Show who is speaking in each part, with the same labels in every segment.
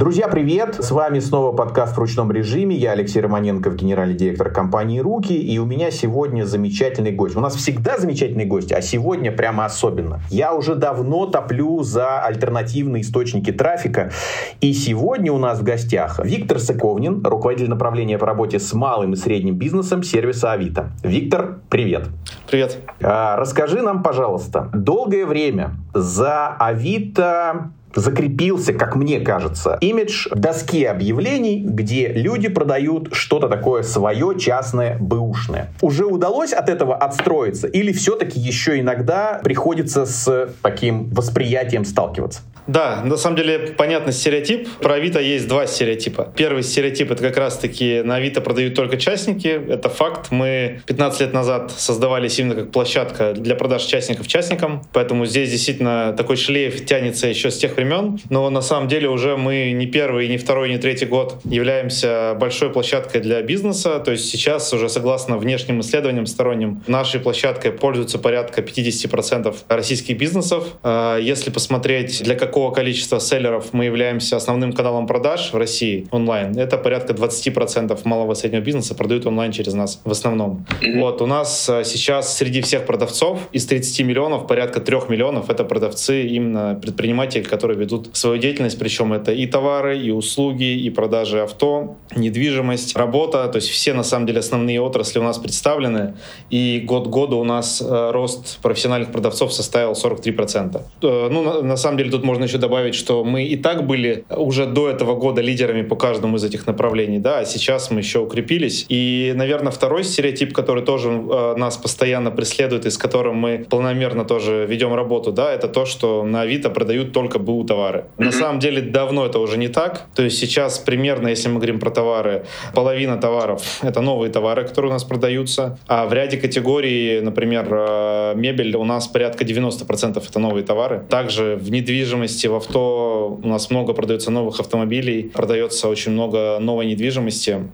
Speaker 1: Друзья, привет! С вами снова подкаст в ручном режиме. Я Алексей Романенков, генеральный директор компании «Руки». И у меня сегодня замечательный гость. У нас всегда замечательный гость, а сегодня прямо особенно. Я уже давно топлю за альтернативные источники трафика. И сегодня у нас в гостях Виктор Сыковнин, руководитель направления по работе с малым и средним бизнесом сервиса Авито. Виктор, привет!
Speaker 2: Привет!
Speaker 1: А, расскажи нам, пожалуйста, долгое время за Авито закрепился, как мне кажется, имидж доски объявлений, где люди продают что-то такое свое, частное, бэушное. Уже удалось от этого отстроиться или все-таки еще иногда приходится с таким восприятием сталкиваться?
Speaker 2: Да, на самом деле понятный стереотип. Про Авито есть два стереотипа. Первый стереотип — это как раз-таки на Авито продают только частники. Это факт. Мы 15 лет назад создавались именно как площадка для продаж частников частникам. Поэтому здесь действительно такой шлейф тянется еще с тех времен. Но на самом деле уже мы не первый, не второй, не третий год являемся большой площадкой для бизнеса. То есть сейчас уже согласно внешним исследованиям сторонним, нашей площадкой пользуются порядка 50% российских бизнесов. А если посмотреть, для какого какого количества селлеров мы являемся основным каналом продаж в России онлайн, это порядка 20% малого и среднего бизнеса продают онлайн через нас в основном. Вот, у нас э, сейчас среди всех продавцов из 30 миллионов порядка 3 миллионов это продавцы, именно предприниматели, которые ведут свою деятельность, причем это и товары, и услуги, и продажи авто, недвижимость, работа, то есть все на самом деле основные отрасли у нас представлены, и год года у нас э, рост профессиональных продавцов составил 43%. Э, ну, на самом деле тут можно еще добавить, что мы и так были уже до этого года лидерами по каждому из этих направлений, да, а сейчас мы еще укрепились. И, наверное, второй стереотип, который тоже э, нас постоянно преследует и с которым мы полномерно тоже ведем работу, да, это то, что на Авито продают только БУ товары. Mm-hmm. На самом деле давно это уже не так. То есть сейчас примерно, если мы говорим про товары, половина товаров — это новые товары, которые у нас продаются, а в ряде категорий, например, э, мебель у нас порядка 90% это новые товары. Также в недвижимости недвижимости, в авто у нас много продается новых автомобилей, продается очень много новой недвижимости.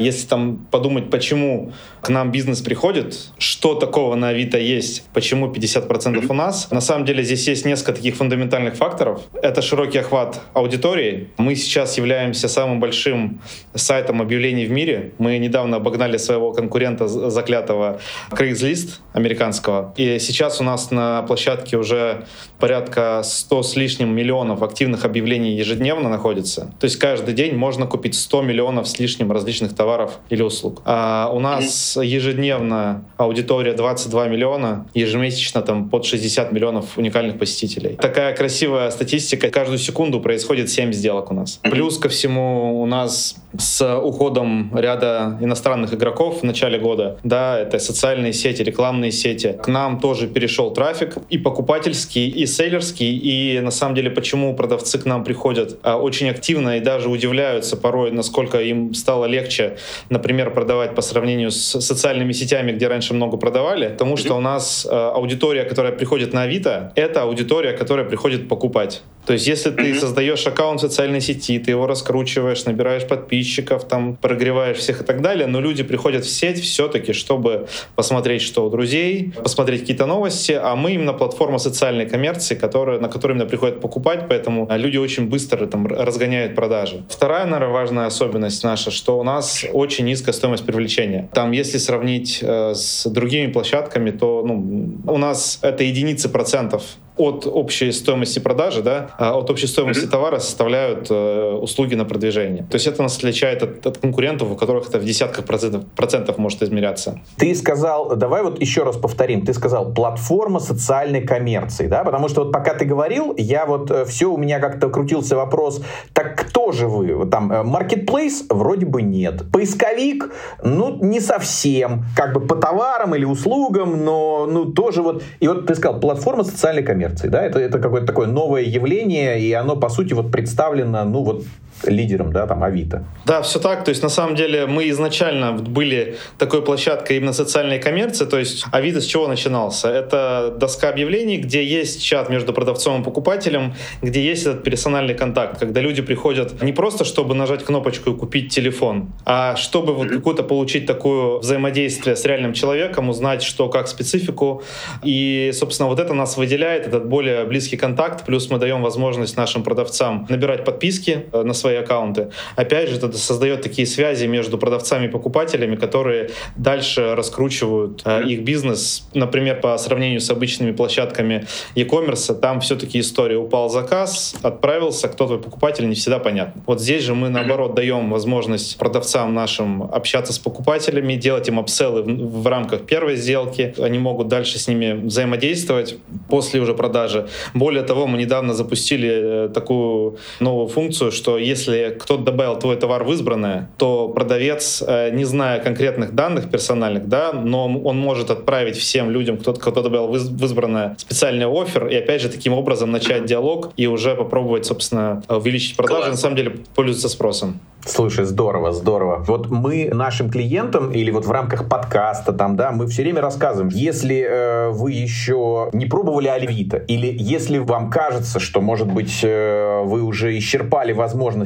Speaker 2: Если там подумать, почему к нам бизнес приходит, что такого на Авито есть, почему 50% у нас, на самом деле здесь есть несколько таких фундаментальных факторов. Это широкий охват аудитории. Мы сейчас являемся самым большим сайтом объявлений в мире. Мы недавно обогнали своего конкурента заклятого Craigslist американского. И сейчас у нас на площадке уже порядка 100 с лишним миллионов активных объявлений ежедневно находится. То есть каждый день можно купить 100 миллионов с лишним различных товаров товаров или услуг. А у нас ежедневно аудитория 22 миллиона, ежемесячно там под 60 миллионов уникальных посетителей. Такая красивая статистика. Каждую секунду происходит 7 сделок у нас. Плюс ко всему у нас с уходом ряда иностранных игроков в начале года, да, это социальные сети, рекламные сети, к нам тоже перешел трафик и покупательский, и сейлерский, и на самом деле почему продавцы к нам приходят а, очень активно и даже удивляются порой, насколько им стало легче например, продавать по сравнению с социальными сетями, где раньше много продавали, потому что у нас э, аудитория, которая приходит на Авито, это аудитория, которая приходит покупать. То есть, если ты создаешь аккаунт в социальной сети, ты его раскручиваешь, набираешь подписчиков, там, прогреваешь всех и так далее, но люди приходят в сеть все-таки, чтобы посмотреть, что у друзей, посмотреть какие-то новости, а мы именно платформа социальной коммерции, которая, на которой именно приходят покупать, поэтому люди очень быстро там разгоняют продажи. Вторая, наверное, важная особенность наша, что у нас очень низкая стоимость привлечения. Там, если сравнить э, с другими площадками, то ну, у нас это единицы процентов от общей стоимости продажи, да, а от общей стоимости mm-hmm. товара составляют э, услуги на продвижение. То есть это нас отличает от, от конкурентов, у которых это в десятках процентов, процентов может измеряться.
Speaker 1: Ты сказал, давай вот еще раз повторим, ты сказал платформа социальной коммерции, да, потому что вот пока ты говорил, я вот э, все, у меня как-то крутился вопрос, так кто же вы? Там, э, marketplace вроде бы нет. Поисковик, ну, не совсем. Как бы по товарам или услугам, но, ну, тоже вот. И вот ты сказал, платформа социальной коммерции коммерции. Да? Это, это какое-то такое новое явление, и оно, по сути, вот представлено, ну вот лидером, да, там, Авито.
Speaker 2: Да, все так. То есть, на самом деле, мы изначально были такой площадкой именно социальной коммерции. То есть, Авито с чего начинался? Это доска объявлений, где есть чат между продавцом и покупателем, где есть этот персональный контакт, когда люди приходят не просто, чтобы нажать кнопочку и купить телефон, а чтобы вот какую-то получить такое взаимодействие с реальным человеком, узнать, что, как специфику. И, собственно, вот это нас выделяет, этот более близкий контакт. Плюс мы даем возможность нашим продавцам набирать подписки э, на свои свои аккаунты. Опять же, это создает такие связи между продавцами и покупателями, которые дальше раскручивают э, их бизнес. Например, по сравнению с обычными площадками e-commerce, там все-таки история упал заказ, отправился, кто твой покупатель, не всегда понятно. Вот здесь же мы, наоборот, даем возможность продавцам нашим общаться с покупателями, делать им апселлы в, в рамках первой сделки. Они могут дальше с ними взаимодействовать после уже продажи. Более того, мы недавно запустили э, такую новую функцию, что если кто-то добавил твой товар в избранное, то продавец, э, не зная конкретных данных персональных, да, но он может отправить всем людям, кто, кто добавил в избранное специальный офер, и опять же таким образом начать диалог и уже попробовать, собственно, увеличить продажи. Класс. На самом деле пользуется спросом.
Speaker 1: Слушай, здорово, здорово. Вот мы нашим клиентам или вот в рамках подкаста там, да, мы все время рассказываем, если э, вы еще не пробовали Альвита или если вам кажется, что, может быть, э, вы уже исчерпали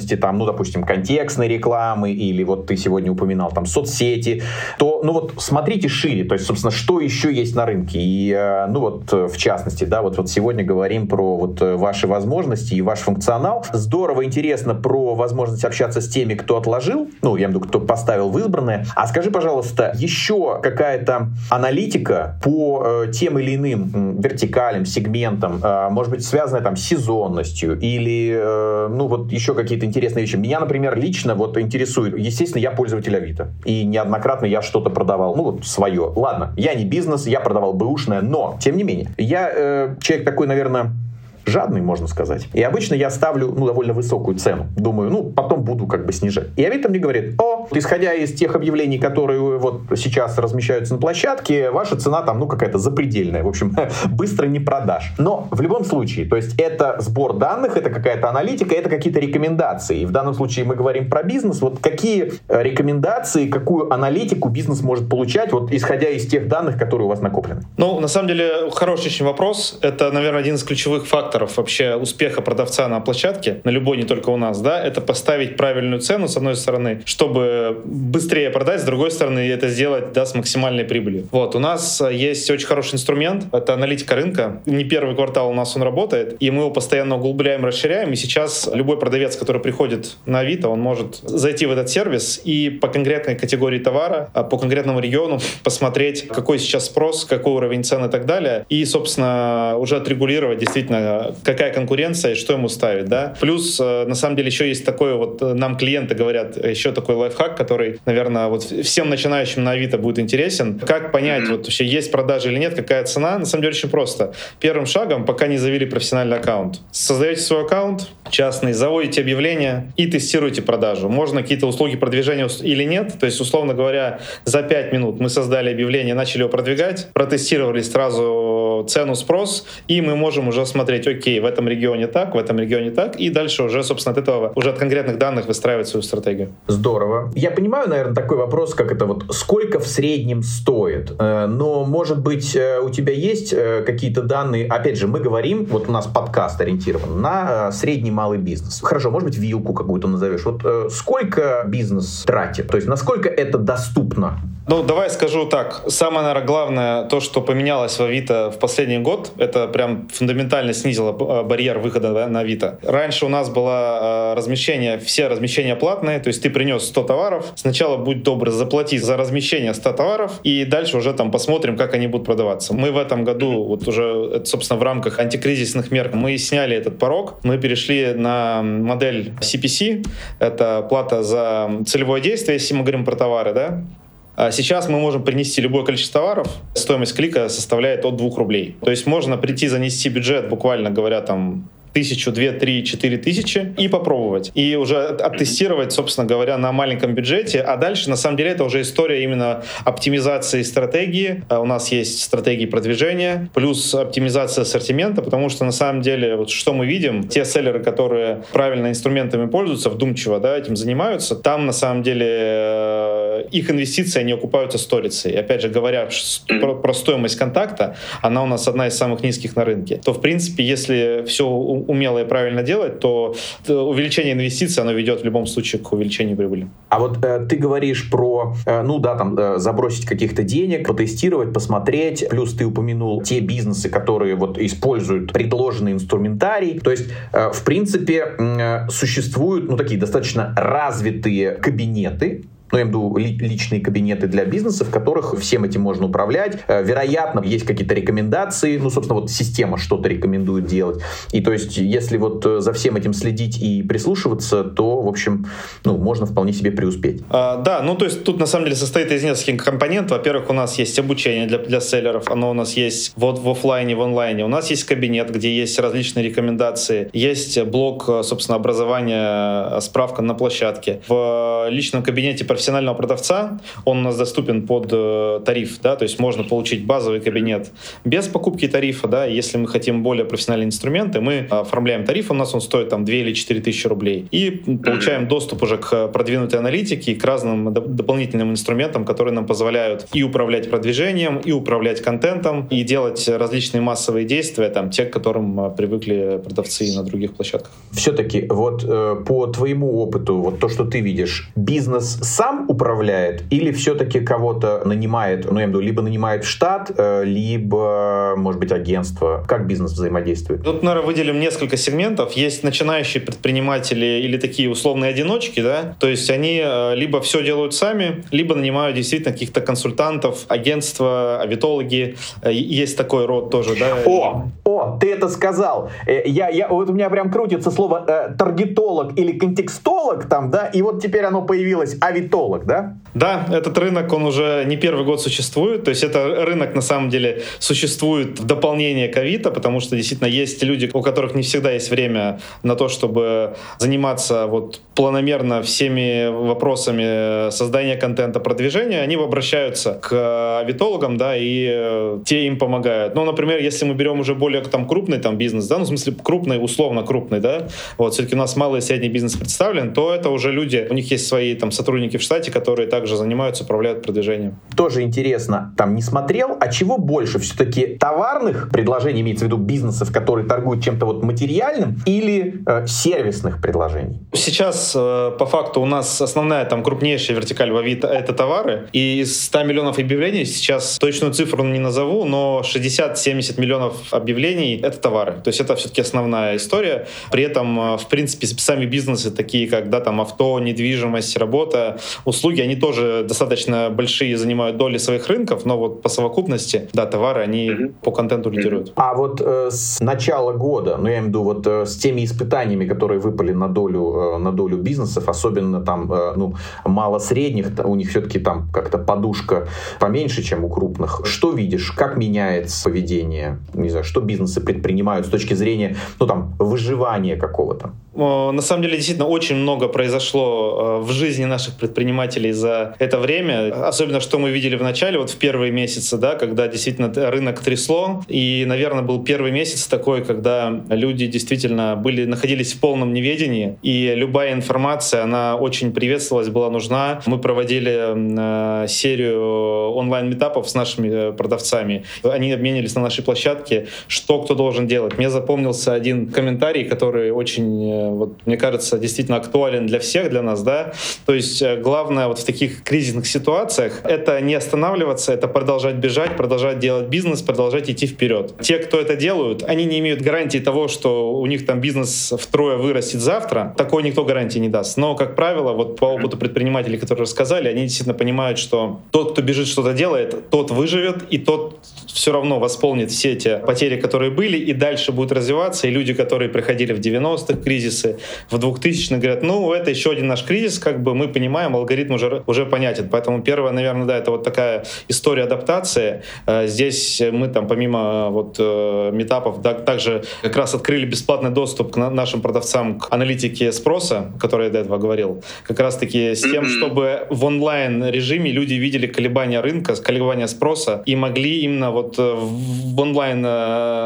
Speaker 1: возможности там, ну, допустим, контекстной рекламы или вот ты сегодня упоминал там соцсети, то, ну, вот смотрите шире, то есть, собственно, что еще есть на рынке. И, э, ну, вот в частности, да, вот, вот сегодня говорим про вот ваши возможности и ваш функционал. Здорово, интересно про возможность общаться с теми, кто отложил, ну, я имею в виду, кто поставил в избранное. А скажи, пожалуйста, еще какая-то аналитика по э, тем или иным вертикалям, сегментам, э, может быть, связанная там с сезонностью или, э, ну, вот еще какие-то интересные вещи. Меня, например, лично вот интересует, естественно, я пользователь Авито, и неоднократно я что-то продавал, ну, вот свое. Ладно, я не бизнес, я продавал бэушное, но, тем не менее, я э, человек такой, наверное, жадный, можно сказать. И обычно я ставлю ну, довольно высокую цену. Думаю, ну, потом буду как бы снижать. И Авито мне говорит, о, исходя из тех объявлений, которые вот сейчас размещаются на площадке, ваша цена там, ну, какая-то запредельная. В общем, быстро не продашь. Но в любом случае, то есть это сбор данных, это какая-то аналитика, это какие-то рекомендации. И в данном случае мы говорим про бизнес. Вот какие э, рекомендации, какую аналитику бизнес может получать, вот исходя из тех данных, которые у вас накоплены?
Speaker 2: Ну, на самом деле, хороший очень вопрос. Это, наверное, один из ключевых факторов факторов вообще успеха продавца на площадке, на любой, не только у нас, да, это поставить правильную цену, с одной стороны, чтобы быстрее продать, с другой стороны, это сделать, да, с максимальной прибылью. Вот, у нас есть очень хороший инструмент, это аналитика рынка. Не первый квартал у нас он работает, и мы его постоянно углубляем, расширяем, и сейчас любой продавец, который приходит на Авито, он может зайти в этот сервис и по конкретной категории товара, а по конкретному региону посмотреть, какой сейчас спрос, какой уровень цен и так далее, и, собственно, уже отрегулировать действительно какая конкуренция и что ему ставить, да. Плюс, э, на самом деле, еще есть такое вот, э, нам клиенты говорят, еще такой лайфхак, который, наверное, вот всем начинающим на Авито будет интересен. Как понять, вот вообще есть продажи или нет, какая цена? На самом деле, очень просто. Первым шагом, пока не завели профессиональный аккаунт, создаете свой аккаунт частный, заводите объявление и тестируете продажу. Можно какие-то услуги продвижения или нет. То есть, условно говоря, за 5 минут мы создали объявление, начали его продвигать, протестировали сразу цену, спрос, и мы можем уже смотреть, окей, в этом регионе так, в этом регионе так, и дальше уже, собственно, от этого, уже от конкретных данных выстраивать свою стратегию.
Speaker 1: Здорово. Я понимаю, наверное, такой вопрос, как это вот, сколько в среднем стоит, э, но, может быть, э, у тебя есть э, какие-то данные, опять же, мы говорим, вот у нас подкаст ориентирован на средний малый бизнес. Хорошо, может быть, вилку какую-то назовешь. Вот сколько бизнес тратит? То есть, насколько это доступно?
Speaker 2: Ну, давай скажу так. Самое, наверное, главное, то, что поменялось в Авито в последний год, это прям фундаментально снизило снизила барьер выхода на Авито. Раньше у нас было э, размещение, все размещения платные, то есть ты принес 100 товаров, сначала будь добр, заплати за размещение 100 товаров, и дальше уже там посмотрим, как они будут продаваться. Мы в этом году, вот уже, собственно, в рамках антикризисных мер, мы сняли этот порог, мы перешли на модель CPC, это плата за целевое действие, если мы говорим про товары, да, сейчас мы можем принести любое количество товаров. Стоимость клика составляет от 2 рублей. То есть можно прийти занести бюджет, буквально говоря, там тысячу, две, три, четыре тысячи и попробовать. И уже оттестировать, собственно говоря, на маленьком бюджете. А дальше, на самом деле, это уже история именно оптимизации стратегии. А у нас есть стратегии продвижения, плюс оптимизация ассортимента, потому что на самом деле, вот что мы видим, те селлеры, которые правильно инструментами пользуются, вдумчиво да, этим занимаются, там на самом деле э, их инвестиции, они окупаются сторицей. И опять же, говоря про, про стоимость контакта, она у нас одна из самых низких на рынке. То, в принципе, если все умело и правильно делать, то увеличение инвестиций, оно ведет в любом случае к увеличению прибыли.
Speaker 1: А вот э, ты говоришь про, э, ну да, там, э, забросить каких-то денег, потестировать, посмотреть, плюс ты упомянул те бизнесы, которые вот используют предложенный инструментарий, то есть, э, в принципе, э, существуют, ну, такие достаточно развитые кабинеты, ну, я имею в виду личные кабинеты для бизнеса, в которых всем этим можно управлять. Э, вероятно, есть какие-то рекомендации, ну, собственно, вот система что-то рекомендует делать. И то есть, если вот э, за всем этим следить и прислушиваться, то, в общем, ну, можно вполне себе преуспеть.
Speaker 2: А, да, ну, то есть, тут на самом деле состоит из нескольких компонентов. Во-первых, у нас есть обучение для, для селлеров, оно у нас есть вот в офлайне, в онлайне. У нас есть кабинет, где есть различные рекомендации. Есть блок, э, собственно, образования, справка на площадке. В личном кабинете профессионального профессионального продавца, он у нас доступен под э, тариф, да, то есть можно получить базовый кабинет без покупки тарифа, да, если мы хотим более профессиональные инструменты, мы оформляем тариф, у нас он стоит там 2 или 4 тысячи рублей, и получаем доступ уже к продвинутой аналитике и к разным дополнительным инструментам, которые нам позволяют и управлять продвижением, и управлять контентом, и делать различные массовые действия, там, те, к которым э, привыкли продавцы на других площадках.
Speaker 1: Все-таки вот э, по твоему опыту, вот то, что ты видишь, бизнес сам сам управляет или все-таки кого-то нанимает, ну, я имею в виду, либо нанимает в штат, э, либо, может быть, агентство? Как бизнес взаимодействует?
Speaker 2: Тут, наверное, выделим несколько сегментов. Есть начинающие предприниматели или такие условные одиночки, да, то есть они э, либо все делают сами, либо нанимают действительно каких-то консультантов, агентства, авитологи. Э, есть такой род тоже, да.
Speaker 1: О, о, ты это сказал. Я, я, вот у меня прям крутится слово э, таргетолог или контекстолог там, да, и вот теперь оно появилось, авитолог да?
Speaker 2: Да, этот рынок, он уже не первый год существует. То есть это рынок, на самом деле, существует в дополнение к Авито, потому что действительно есть люди, у которых не всегда есть время на то, чтобы заниматься вот планомерно всеми вопросами создания контента, продвижения. Они обращаются к авитологам, да, и э, те им помогают. Ну, например, если мы берем уже более там крупный там бизнес, да, ну, в смысле крупный, условно крупный, да, вот, все-таки у нас малый и средний бизнес представлен, то это уже люди, у них есть свои там сотрудники в штате, штате, которые также занимаются, управляют продвижением.
Speaker 1: Тоже интересно, там не смотрел, а чего больше? Все-таки товарных предложений, имеется в виду бизнесов, которые торгуют чем-то вот материальным, или э, сервисных предложений?
Speaker 2: Сейчас, э, по факту, у нас основная там крупнейшая вертикаль в Авито — это товары. И из 100 миллионов объявлений, сейчас точную цифру не назову, но 60-70 миллионов объявлений — это товары. То есть это все-таки основная история. При этом, э, в принципе, сами бизнесы, такие как да, там авто, недвижимость, работа, услуги, они тоже достаточно большие, занимают доли своих рынков, но вот по совокупности, да, товары, они mm-hmm. по контенту лидируют.
Speaker 1: А вот э, с начала года, ну я имею в виду вот э, с теми испытаниями, которые выпали на долю, э, на долю бизнесов, особенно там, э, ну, мало средних, у них все-таки там как-то подушка поменьше, чем у крупных. Что видишь? Как меняется поведение? Не знаю, что бизнесы предпринимают с точки зрения, ну там, выживания какого-то?
Speaker 2: На самом деле, действительно, очень много произошло э, в жизни наших предпринимателей за это время. Особенно, что мы видели в начале, вот в первые месяцы, да, когда действительно рынок трясло. И, наверное, был первый месяц такой, когда люди действительно были, находились в полном неведении. И любая информация, она очень приветствовалась, была нужна. Мы проводили э, серию онлайн-метапов с нашими э, продавцами. Они обменились на нашей площадке, что кто должен делать. Мне запомнился один комментарий, который очень, э, вот, мне кажется, действительно актуален для всех, для нас, да. То есть э, главное главное вот в таких кризисных ситуациях — это не останавливаться, это продолжать бежать, продолжать делать бизнес, продолжать идти вперед. Те, кто это делают, они не имеют гарантии того, что у них там бизнес втрое вырастет завтра. Такой никто гарантии не даст. Но, как правило, вот по опыту предпринимателей, которые рассказали, они действительно понимают, что тот, кто бежит, что-то делает, тот выживет, и тот все равно восполнит все эти потери, которые были, и дальше будет развиваться. И люди, которые приходили в 90-х кризисы, в 2000-х, говорят, ну, это еще один наш кризис, как бы мы понимаем, алгоритм уже, уже понятен. Поэтому первое, наверное, да, это вот такая история адаптации. Э, здесь мы там помимо э, вот э, метапов да, также как раз открыли бесплатный доступ к нашим продавцам к аналитике спроса, о которой я до этого говорил. Как раз таки с тем, чтобы в онлайн режиме люди видели колебания рынка, колебания спроса и могли именно вот в онлайн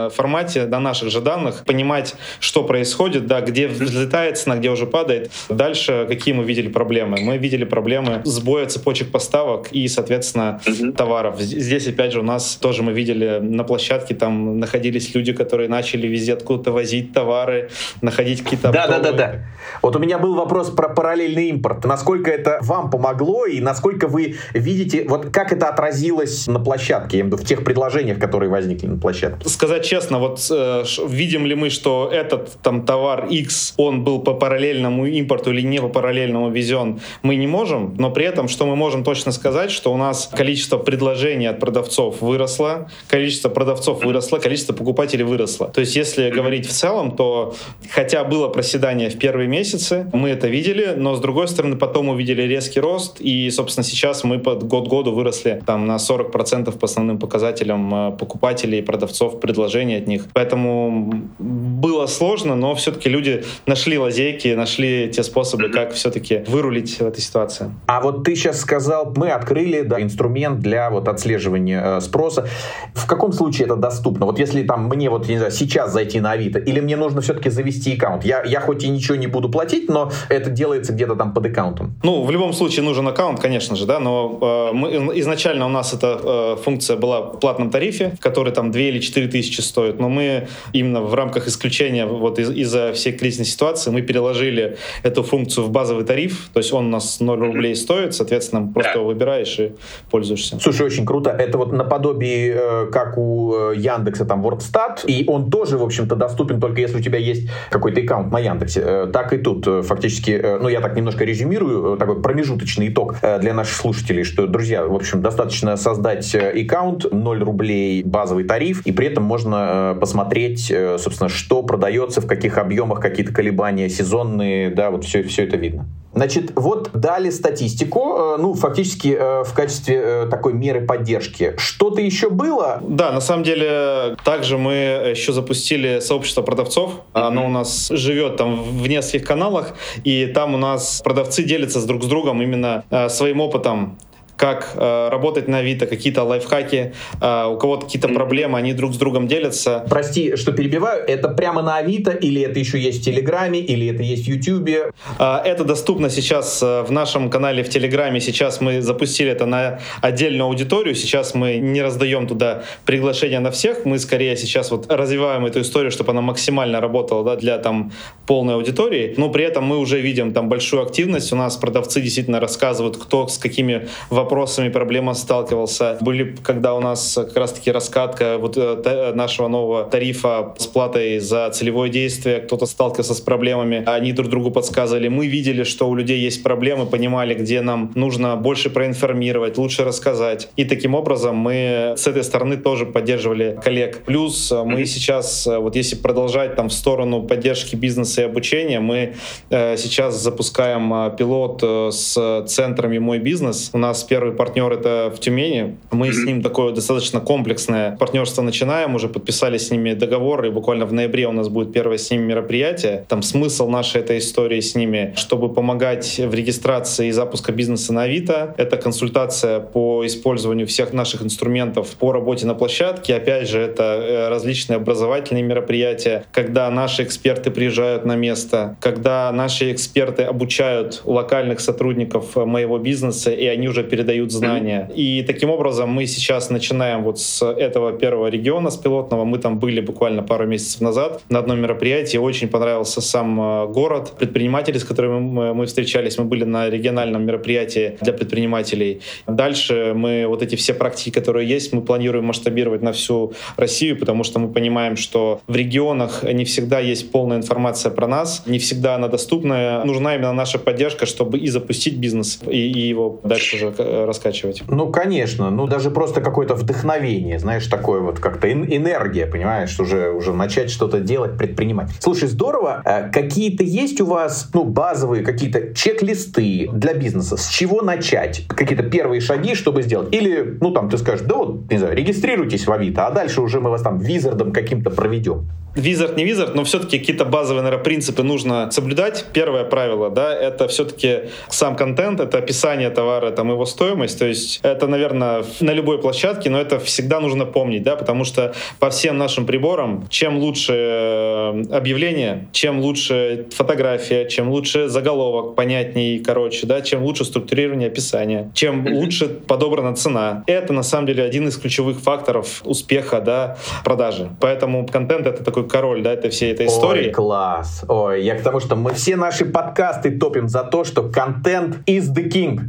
Speaker 2: э, формате, на наших же данных, понимать, что происходит, да, где взлетает цена, где уже падает. Дальше какие мы видели проблемы? Мы видели проблемы сбоя цепочек поставок и, соответственно, товаров. Здесь, опять же, у нас тоже мы видели на площадке, там находились люди, которые начали везде откуда-то возить товары, находить какие-то
Speaker 1: Да, да, да, да. Вот у меня был вопрос про параллельный импорт. Насколько это вам помогло и насколько вы видите, вот как это отразилось на площадке, в тех предложениях, которые возникли на площадке?
Speaker 2: Сказать честно, вот э, видим ли мы, что этот там товар X, он был по параллельному импорту или не по параллельному везен, мы не можем, но при этом, что мы можем точно сказать, что у нас количество предложений от продавцов выросло, количество продавцов выросло, количество покупателей выросло. То есть, если говорить в целом, то хотя было проседание в первые месяцы, мы это видели, но с другой стороны, потом увидели резкий рост, и, собственно, сейчас мы под год году выросли там на 40% по основным показателям э, покупателей, продавцов, предложений от них. Поэтому было сложно, но все-таки люди нашли лазейки, нашли те способы, как все-таки вырулить в этой ситуации.
Speaker 1: А вот ты сейчас сказал, мы открыли да, инструмент для вот отслеживания э, спроса. В каком случае это доступно? Вот если там мне вот, не знаю, сейчас зайти на Авито, или мне нужно все-таки завести аккаунт? Я, я хоть и ничего не буду платить, но это делается где-то там под аккаунтом.
Speaker 2: Ну, в любом случае нужен аккаунт, конечно же, да, но э, мы, изначально у нас эта э, функция была в платном тарифе, который там 2 или 4 тысячи стоит, но мы именно в рамках исключения вот из- из-за всей кризисной ситуации мы переложили эту функцию в базовый тариф, то есть он у нас 0 рублей стоит, соответственно, просто его выбираешь и пользуешься.
Speaker 1: Слушай, очень круто. Это вот наподобие, э, как у э, Яндекса, там, WordStat, и он тоже, в общем-то, доступен только если у тебя есть какой-то аккаунт на Яндексе. Э, Так и тут, фактически, ну, я так немножко резюмирую, такой промежуточный итог для наших слушателей, что, друзья, в общем, достаточно создать аккаунт, 0 рублей базовый тариф, и при этом можно э, посмотреть, э, собственно, что продается, в каких объемах, какие-то колебания сезонные, да, вот все, все это видно. Значит, вот дали статистику, э, ну, фактически в качестве такой меры поддержки. Что-то еще было?
Speaker 2: Да, на самом деле, также мы еще запустили сообщество продавцов. Оно у нас живет там в нескольких каналах, и там у нас продавцы делятся с друг с другом именно своим опытом как э, работать на Авито, какие-то лайфхаки, э, у кого-то какие-то проблемы, они друг с другом делятся.
Speaker 1: Прости, что перебиваю, это прямо на Авито, или это еще есть в Телеграме, или это есть в Ютубе?
Speaker 2: Э, это доступно сейчас э, в нашем канале в Телеграме. Сейчас мы запустили это на отдельную аудиторию. Сейчас мы не раздаем туда приглашения на всех. Мы скорее сейчас вот развиваем эту историю, чтобы она максимально работала да, для там полной аудитории. Но при этом мы уже видим там большую активность. У нас продавцы действительно рассказывают, кто с какими вопросами вопросами, проблемами сталкивался. Были, когда у нас как раз-таки раскатка вот э, нашего нового тарифа с платой за целевое действие, кто-то сталкивался с проблемами, они друг другу подсказывали. Мы видели, что у людей есть проблемы, понимали, где нам нужно больше проинформировать, лучше рассказать. И таким образом мы с этой стороны тоже поддерживали коллег. Плюс э, мы сейчас, э, вот если продолжать там в сторону поддержки бизнеса и обучения, мы сейчас запускаем пилот с центрами «Мой бизнес». У нас первый партнер это в Тюмени. Мы с ним такое достаточно комплексное партнерство начинаем, уже подписали с ними договор, и буквально в ноябре у нас будет первое с ними мероприятие. Там смысл нашей этой истории с ними, чтобы помогать в регистрации и запуска бизнеса на Авито. Это консультация по использованию всех наших инструментов по работе на площадке. Опять же, это различные образовательные мероприятия, когда наши эксперты приезжают на место, когда наши эксперты обучают локальных сотрудников моего бизнеса, и они уже передают знания. И таким образом мы сейчас начинаем вот с этого первого региона, с пилотного. Мы там были буквально пару месяцев назад на одном мероприятии. Очень понравился сам город, предприниматели, с которыми мы, мы встречались. Мы были на региональном мероприятии для предпринимателей. Дальше мы вот эти все практики, которые есть, мы планируем масштабировать на всю Россию, потому что мы понимаем, что в регионах не всегда есть полная информация про нас, не всегда она доступна. Нужна именно наша поддержка, чтобы и запустить бизнес, и, и его дальше уже раскачивать.
Speaker 1: Ну, конечно. Ну, даже просто какое-то вдохновение, знаешь, такое вот как-то энергия, понимаешь, уже, уже начать что-то делать, предпринимать. Слушай, здорово. Какие-то есть у вас, ну, базовые какие-то чек-листы для бизнеса? С чего начать? Какие-то первые шаги, чтобы сделать? Или, ну, там, ты скажешь, да вот, не знаю, регистрируйтесь в Авито, а дальше уже мы вас там визардом каким-то проведем.
Speaker 2: Визард не визард, но все-таки какие-то базовые, наверное, принципы нужно соблюдать. Первое правило, да, это все-таки сам контент, это описание товара, там его стоимость. То есть это, наверное, на любой площадке, но это всегда нужно помнить, да, потому что по всем нашим приборам, чем лучше э, объявление, чем лучше фотография, чем лучше заголовок, понятней, короче, да, чем лучше структурирование описания, чем лучше подобрана цена. Это на самом деле один из ключевых факторов успеха, да, продажи. Поэтому контент это такой король, да, это всей этой истории.
Speaker 1: Ой, класс. Ой, я к тому, что мы все наши подкасты топим за то, что контент is the king.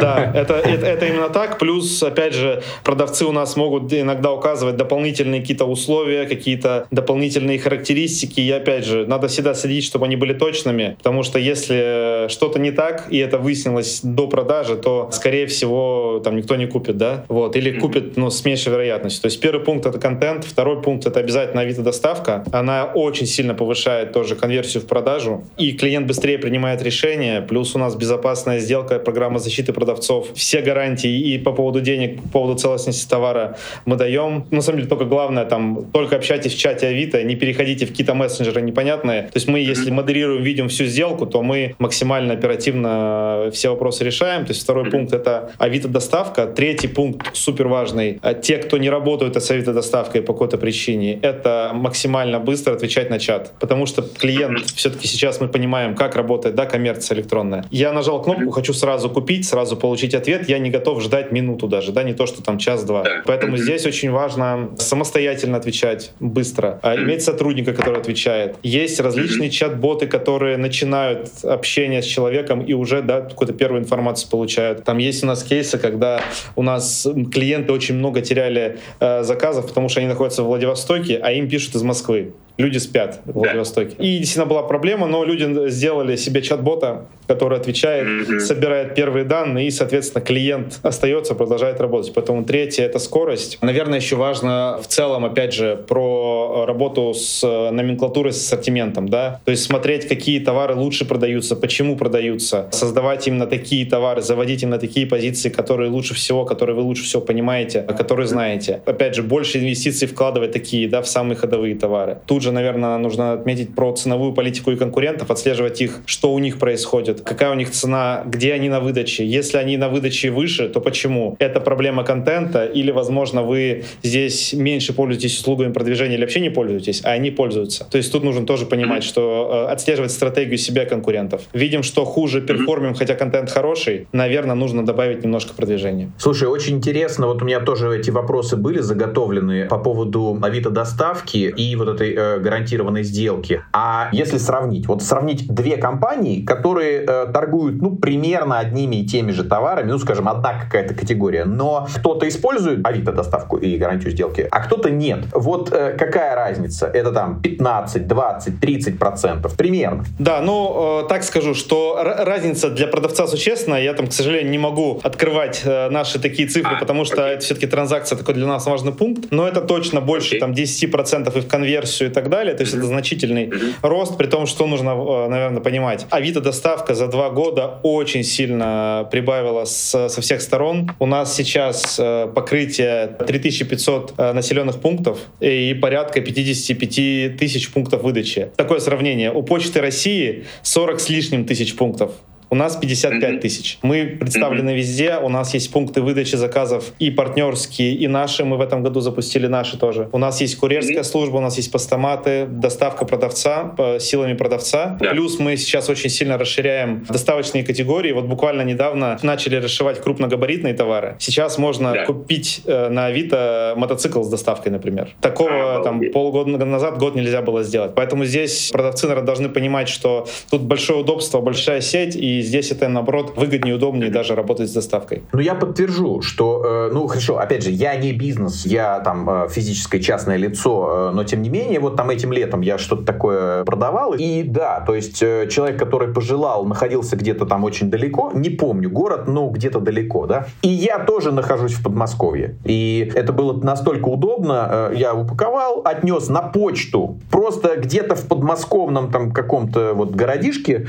Speaker 2: Да, это, это, это именно так. Плюс, опять же, продавцы у нас могут иногда указывать дополнительные какие-то условия, какие-то дополнительные характеристики. И опять же, надо всегда следить, чтобы они были точными, потому что если что-то не так, и это выяснилось до продажи, то, скорее всего, там никто не купит, да? Вот. Или купит, но ну, с меньшей вероятностью. То есть первый пункт — это контент, второй пункт — это обязательно авито-доставка. Она очень сильно повышает тоже конверсию в продажу, и клиент быстрее принимает решение, плюс у нас безопасная сделка, программа защиты продавцов, все гарантии и по поводу денег, по поводу целостности товара мы даем. На самом деле, только главное, там, только общайтесь в чате Авито, не переходите в какие-то мессенджеры непонятные. То есть мы, если модерируем, видим всю сделку, то мы максимально оперативно все вопросы решаем. То есть второй пункт — это Авито-доставка. Третий пункт супер важный. А те, кто не работают с Авито-доставкой по какой-то причине, это максимально быстро отвечать на чат. Потому что клиент, все-таки сейчас мы понимаем, как работает да, коммерция электронная. Я нажал кнопку, хочу сразу купить, сразу получить ответ, я не готов ждать минуту даже, да, не то, что там час-два. Поэтому здесь очень важно самостоятельно отвечать быстро, а иметь сотрудника, который отвечает. Есть различные чат-боты, которые начинают общение с человеком и уже да, какую-то первую информацию получают. Там есть у нас кейсы, когда у нас клиенты очень много теряли э, заказов, потому что они находятся в Владивостоке, а им пишут из Москвы люди спят в Владивостоке. Да. И действительно была проблема, но люди сделали себе чат-бота, который отвечает, mm-hmm. собирает первые данные, и, соответственно, клиент остается, продолжает работать. Поэтому третье — это скорость. Наверное, еще важно в целом, опять же, про работу с номенклатурой, с ассортиментом, да, то есть смотреть, какие товары лучше продаются, почему продаются, создавать именно такие товары, заводить именно такие позиции, которые лучше всего, которые вы лучше всего понимаете, которые знаете. Опять же, больше инвестиций вкладывать такие, да, в самые ходовые товары. Тут же наверное, нужно отметить про ценовую политику и конкурентов, отслеживать их, что у них происходит, какая у них цена, где они на выдаче. Если они на выдаче выше, то почему? Это проблема контента или, возможно, вы здесь меньше пользуетесь услугами продвижения или вообще не пользуетесь, а они пользуются. То есть тут нужно тоже понимать, что э, отслеживать стратегию себя конкурентов. Видим, что хуже перформим, хотя контент хороший, наверное, нужно добавить немножко продвижения.
Speaker 1: Слушай, очень интересно, вот у меня тоже эти вопросы были заготовлены по поводу Авито доставки и вот этой э, гарантированной сделки. А если сравнить, вот сравнить две компании, которые торгуют, ну, примерно одними и теми же товарами, ну, скажем, одна какая-то категория, но кто-то использует Авито доставку и гарантию сделки, а кто-то нет. Вот э, какая разница? Это там 15, 20, 30 процентов примерно.
Speaker 2: Да, ну, э, так скажу, что разница для продавца существенная. Я там, к сожалению, не могу открывать э, наши такие цифры, а, потому что окей. это все-таки транзакция такой для нас важный пункт, но это точно больше окей. там 10 процентов и в конверсию и так далее. То есть это значительный рост, при том, что нужно, э, наверное, понимать. Авито доставка за два года очень сильно прибавила с, со всех сторон. У нас сейчас э, покрытие 3500 э, населенных пунктов и порядка 55 тысяч пунктов выдачи. Такое сравнение. У Почты России 40 с лишним тысяч пунктов. У нас 55 тысяч. Мы представлены везде, у нас есть пункты выдачи заказов и партнерские, и наши. Мы в этом году запустили наши тоже. У нас есть курьерская служба, у нас есть постаматы, доставка продавца силами продавца. Плюс мы сейчас очень сильно расширяем доставочные категории. Вот буквально недавно начали расшивать крупногабаритные товары. Сейчас можно да. купить э, на Авито мотоцикл с доставкой, например. Такого а, там полгода назад, год нельзя было сделать. Поэтому здесь продавцы, наверное, должны понимать, что тут большое удобство, большая сеть, и здесь это, наоборот, выгоднее, удобнее даже работать с доставкой.
Speaker 1: Ну, я подтвержу, что, э, ну, хорошо, опять же, я не бизнес, я там э, физическое частное лицо, э, но тем не менее, вот там этим летом я что-то такое продавал, и да, то есть человек, который пожелал, находился где-то там очень далеко, не помню город, но где-то далеко, да, и я тоже нахожусь в Подмосковье, и это было настолько удобно, я упаковал, отнес на почту, просто где-то в подмосковном там каком-то вот городишке,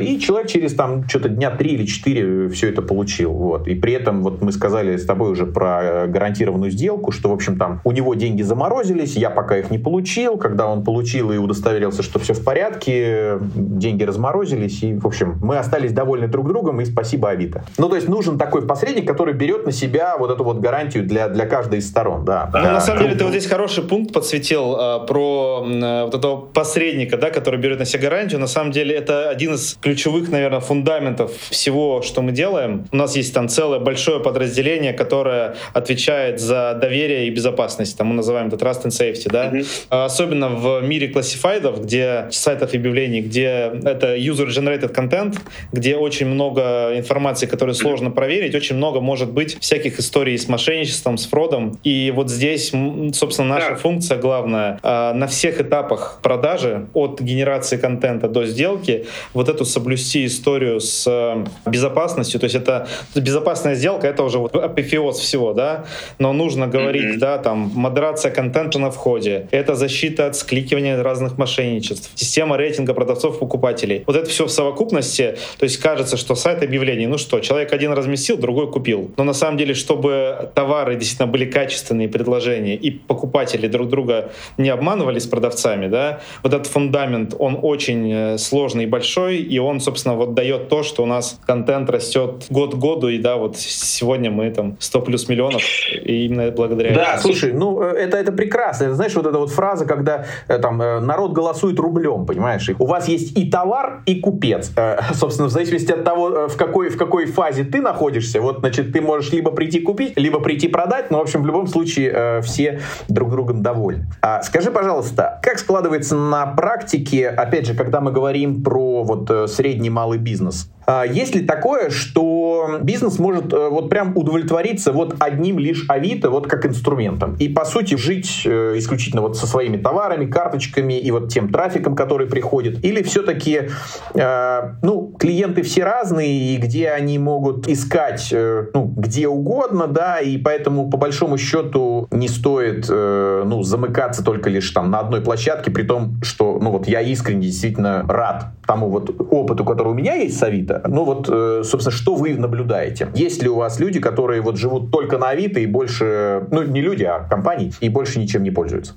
Speaker 1: и человек через через там что-то дня три или четыре все это получил. Вот. И при этом вот мы сказали с тобой уже про гарантированную сделку, что, в общем, там у него деньги заморозились, я пока их не получил. Когда он получил и удостоверился, что все в порядке, деньги разморозились, и, в общем, мы остались довольны друг другом, и спасибо Авито. Ну, то есть нужен такой посредник, который берет на себя вот эту вот гарантию для, для каждой из сторон, да.
Speaker 2: Ну, на самом деле, ты вот здесь хороший пункт подсветил а, про а, вот этого посредника, да, который берет на себя гарантию. На самом деле, это один из ключевых, наверное, фундаментов всего, что мы делаем. У нас есть там целое большое подразделение, которое отвечает за доверие и безопасность. Там мы называем это Trust and Safety, да. Mm-hmm. Особенно в мире классифайдов, где сайтов объявлений, где это user-generated content, где очень много информации, которую сложно проверить, очень много может быть всяких историй с мошенничеством, с фродом. И вот здесь, собственно, наша да. функция главная а, на всех этапах продажи, от генерации контента до сделки, вот эту соблюсти историю с э, безопасностью. То есть это безопасная сделка, это уже вот апофеоз всего, да, но нужно говорить, mm-hmm. да, там, модерация контента на входе, это защита от скликивания разных мошенничеств, система рейтинга продавцов-покупателей. Вот это все в совокупности, то есть кажется, что сайт объявлений, ну что, человек один разместил, другой купил. Но на самом деле, чтобы товары действительно были качественные предложения и покупатели друг друга не обманывали с продавцами, да, вот этот фундамент, он очень э, сложный и большой, и он, собственно, вот дает то, что у нас контент растет год к году, и да, вот сегодня мы там 100 плюс миллионов, и именно благодаря
Speaker 1: Да, этому. слушай, ну э, это, это прекрасно. Это, знаешь, вот эта вот фраза, когда э, там народ голосует рублем, понимаешь? У вас есть и товар, и купец. Собственно, в зависимости от того, в какой, в какой фазе ты находишься, вот, значит, ты можешь либо прийти купить, либо прийти продать, но, в общем, в любом случае все друг другом довольны. А скажи, пожалуйста, как складывается на практике, опять же, когда мы говорим про вот э, средний малый бизнес? А, есть ли такое, что бизнес может э, вот прям удовлетвориться вот одним лишь Авито вот как инструментом и по сути жить э, исключительно вот со своими товарами, карточками и вот тем трафиком, который приходит? Или все-таки, э, ну, клиенты все разные и где они могут искать, ну, где угодно, да, и поэтому по большому счету не стоит, ну, замыкаться только лишь там на одной площадке, при том, что, ну, вот я искренне действительно рад тому вот опыту, который у меня есть с Авито, ну вот, э, собственно, что вы наблюдаете? Есть ли у вас люди, которые вот живут только на Авито и больше, ну не люди, а компании, и больше ничем не пользуются?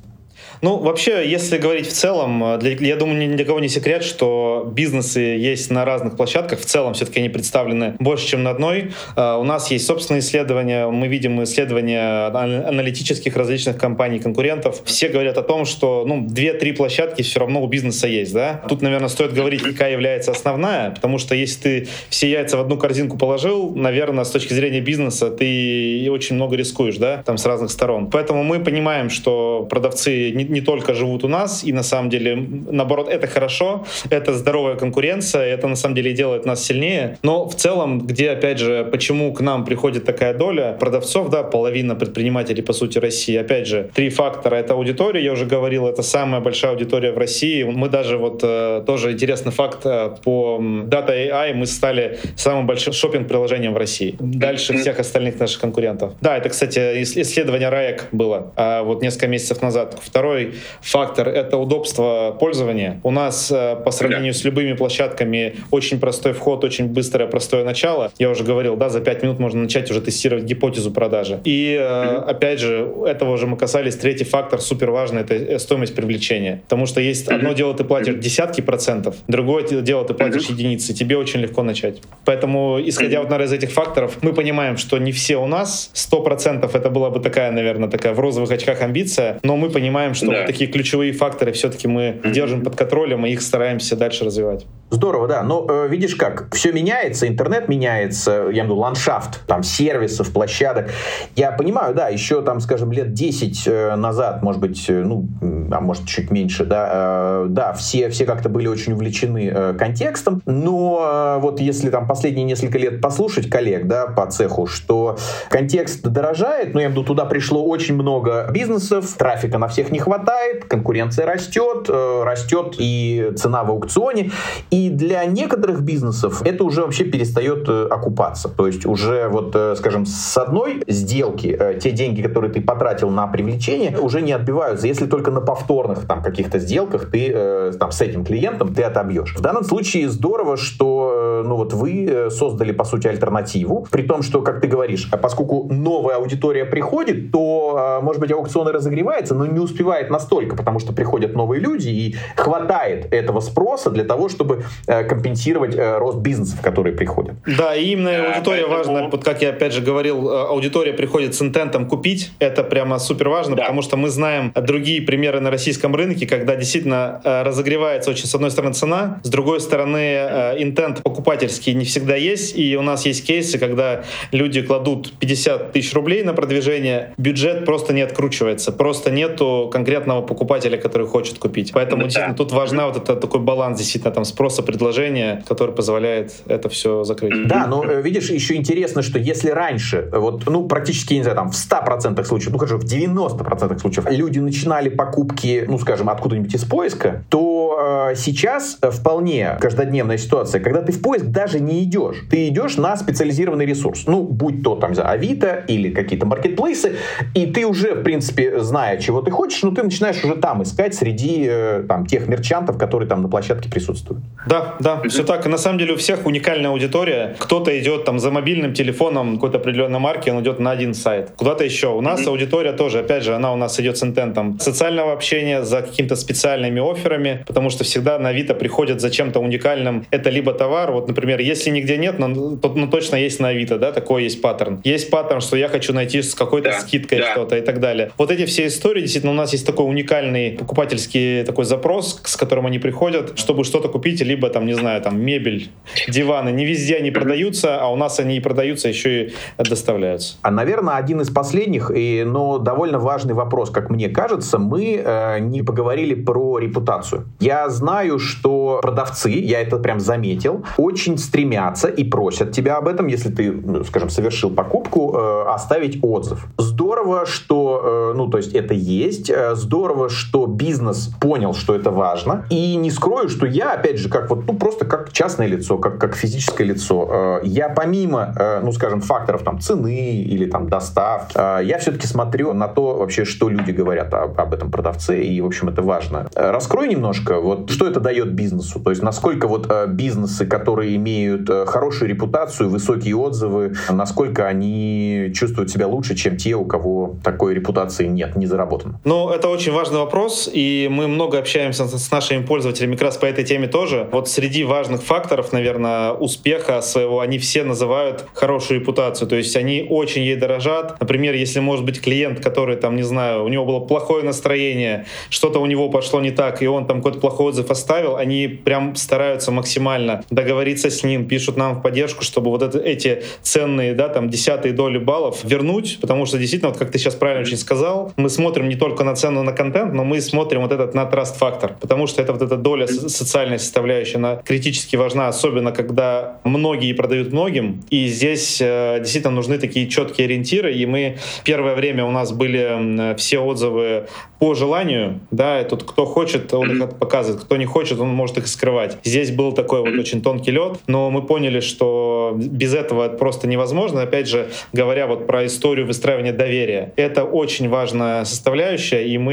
Speaker 2: Ну, вообще, если говорить в целом, э, для, я думаю, ни для кого не секрет, что бизнесы есть на разных площадках. В целом, все-таки они представлены больше, чем на одной. Uh, у нас есть собственные исследования, мы видим исследования аналитических различных компаний, конкурентов. Все говорят о том, что ну, 2-3 площадки все равно у бизнеса есть. Да? Тут, наверное, стоит говорить, какая является основная, потому что если ты все яйца в одну корзинку положил, наверное, с точки зрения бизнеса ты очень много рискуешь, да, там с разных сторон. Поэтому мы понимаем, что продавцы не, не только живут у нас, и на самом деле, наоборот, это хорошо, это здоровая конкуренция, это на самом деле делает нас сильнее. Но в целом, где, опять же, почему к нам приходит такая доля продавцов, да, половина предпринимателей, по сути, России, опять же, три фактора. Это аудитория, я уже говорил, это самая большая аудитория в России. Мы даже вот э, тоже интересный факт э, по Data AI мы стали самым большим шопинг-приложением в России. Дальше всех остальных наших конкурентов. Да, это, кстати, исследование РАЭК было а, вот несколько месяцев назад. Второй Второй фактор — это удобство пользования. У нас э, по сравнению с любыми площадками очень простой вход, очень быстрое, простое начало. Я уже говорил, да, за 5 минут можно начать уже тестировать гипотезу продажи. И mm-hmm. опять же, этого уже мы касались. Третий фактор супер важный — это э, стоимость привлечения. Потому что есть одно дело ты платишь десятки процентов, другое дело ты платишь единицы. Тебе очень легко начать. Поэтому, исходя вот, наверное, из этих факторов, мы понимаем, что не все у нас. Сто процентов это была бы такая, наверное, такая в розовых очках амбиция, но мы понимаем, что что да. вот такие ключевые факторы все-таки мы mm-hmm. держим под контролем и их стараемся дальше развивать.
Speaker 1: Здорово, да. Но э, видишь как, все меняется, интернет меняется, я имею в виду ландшафт, там, сервисов, площадок. Я понимаю, да, еще там, скажем, лет 10 э, назад, может быть, э, ну, а может чуть меньше, да, э, да, все, все как-то были очень увлечены э, контекстом, но э, вот если там последние несколько лет послушать коллег, да, по цеху, что контекст дорожает, ну, я имею в виду, туда пришло очень много бизнесов, трафика на всех не не хватает, конкуренция растет, э, растет и цена в аукционе. И для некоторых бизнесов это уже вообще перестает э, окупаться. То есть уже вот, э, скажем, с одной сделки те деньги, которые ты потратил на привлечение, уже не отбиваются, если только на повторных там каких-то сделках ты там с этим клиентом ты отобьешь. В данном случае здорово, что ну вот вы создали по сути альтернативу, при том, что, как ты говоришь, поскольку новая аудитория приходит, то, может быть, аукционы разогревается, но не успевает настолько, потому что приходят новые люди и хватает этого спроса для того, чтобы э, компенсировать э, рост бизнесов, которые приходят.
Speaker 2: Да, и именно да, аудитория поэтому... важна. Вот как я опять же говорил, э, аудитория приходит с интентом купить. Это прямо супер важно, да. потому что мы знаем другие примеры на российском рынке, когда действительно разогревается очень, с одной стороны, цена, с другой стороны, интент покупательский не всегда есть. И у нас есть кейсы, когда люди кладут 50 тысяч рублей на продвижение, бюджет просто не откручивается, просто нету конкретного покупателя, который хочет купить. Поэтому ну, действительно да. тут важна вот это такой баланс действительно там спроса предложения, который позволяет это все закрыть.
Speaker 1: Да, но э, видишь, еще интересно, что если раньше, вот, ну, практически, не знаю, там, в 100% случаев, ну, хорошо, в 90% случаев люди начинали покупки, ну, скажем, откуда-нибудь из поиска, то э, сейчас вполне каждодневная ситуация, когда ты в поиск даже не идешь. Ты идешь на специализированный ресурс. Ну, будь то там, за Авито или какие-то маркетплейсы, и ты уже, в принципе, зная, чего ты хочешь, ну, ты начинаешь уже там искать среди э, там, тех мерчантов, которые там на площадке присутствуют.
Speaker 2: Да, да, все так. И на самом деле у всех уникальная аудитория. Кто-то идет там за мобильным телефоном какой-то определенной марки, он идет на один сайт. Куда-то еще. У нас mm-hmm. аудитория тоже, опять же, она у нас идет с интентом социального общения, за какими-то специальными офферами, потому что всегда на Авито приходят за чем-то уникальным. Это либо товар, вот, например, если нигде нет, но, но точно есть на Авито, да, такой есть паттерн. Есть паттерн, что я хочу найти с какой-то да, скидкой да. что-то и так далее. Вот эти все истории, действительно, у нас есть такой уникальный покупательский такой запрос, с которым они приходят, чтобы что-то купить, либо там, не знаю, там мебель, диваны. Не везде они продаются, а у нас они и продаются, еще и доставляются.
Speaker 1: А, наверное, один из последних, и, но довольно важный вопрос, как мне кажется, мы э, не поговорили про репутацию. Я знаю, что продавцы, я это прям заметил, очень стремятся и просят тебя об этом, если ты, ну, скажем, совершил покупку, э, оставить отзыв. Здорово, что, э, ну, то есть это есть, э, здорово, что бизнес понял, что это важно. И не скрою, что я, опять же, как вот, ну, просто как частное лицо, как, как физическое лицо, э, я помимо, э, ну, скажем, факторов там цены или там доставки, э, я все-таки смотрю на то вообще, что люди говорят об, об этом продавце, и, в общем, это важно. Э, раскрой немножко, вот, что это дает бизнесу, то есть насколько вот э, бизнесы, которые имеют э, хорошую репутацию, высокие отзывы, насколько они чувствуют себя лучше, чем те, у кого такой репутации нет, не заработано?
Speaker 2: Ну, это очень важный вопрос, и мы много общаемся с нашими пользователями как раз по этой теме тоже. Вот среди важных факторов, наверное, успеха своего, они все называют хорошую репутацию. То есть они очень ей дорожат. Например, если может быть клиент, который там, не знаю, у него было плохое настроение, что-то у него пошло не так, и он там какой-то плохой отзыв оставил, они прям стараются максимально договориться с ним, пишут нам в поддержку, чтобы вот это, эти ценные, да, там, десятые доли баллов вернуть, потому что действительно, вот как ты сейчас правильно очень сказал, мы смотрим не только на цену на контент, но мы смотрим вот этот на траст фактор, потому что это вот эта доля социальная составляющая, она критически важна, особенно когда многие продают многим, и здесь э, действительно нужны такие четкие ориентиры, и мы первое время у нас были все отзывы по желанию, да, и тут кто хочет, он их показывает, кто не хочет, он может их скрывать. Здесь был такой вот очень тонкий лед, но мы поняли, что без этого это просто невозможно. Опять же, говоря вот про историю выстраивания доверия, это очень важная составляющая, и мы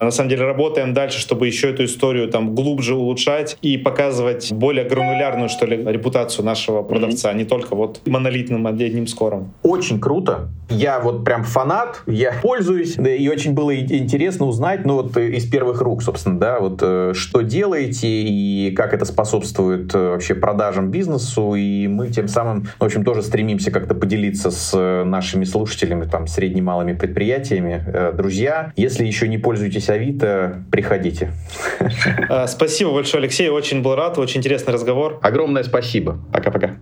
Speaker 2: на самом деле работаем дальше, чтобы еще эту историю там глубже улучшать и показывать более гранулярную, что ли, репутацию нашего продавца, mm-hmm. не только вот монолитным одним скором.
Speaker 1: Очень круто. Я вот прям фанат, я пользуюсь, да, и очень было интересно узнать, ну вот из первых рук, собственно, да, вот э, что делаете и как это способствует э, вообще продажам бизнесу, и мы тем самым, в общем, тоже стремимся как-то поделиться с э, нашими слушателями, там, средне-малыми предприятиями. Друзья, если еще не пользуетесь Авито, приходите.
Speaker 2: Спасибо большое, Алексей, очень был рад, очень интересный разговор.
Speaker 1: Огромное спасибо. Пока-пока.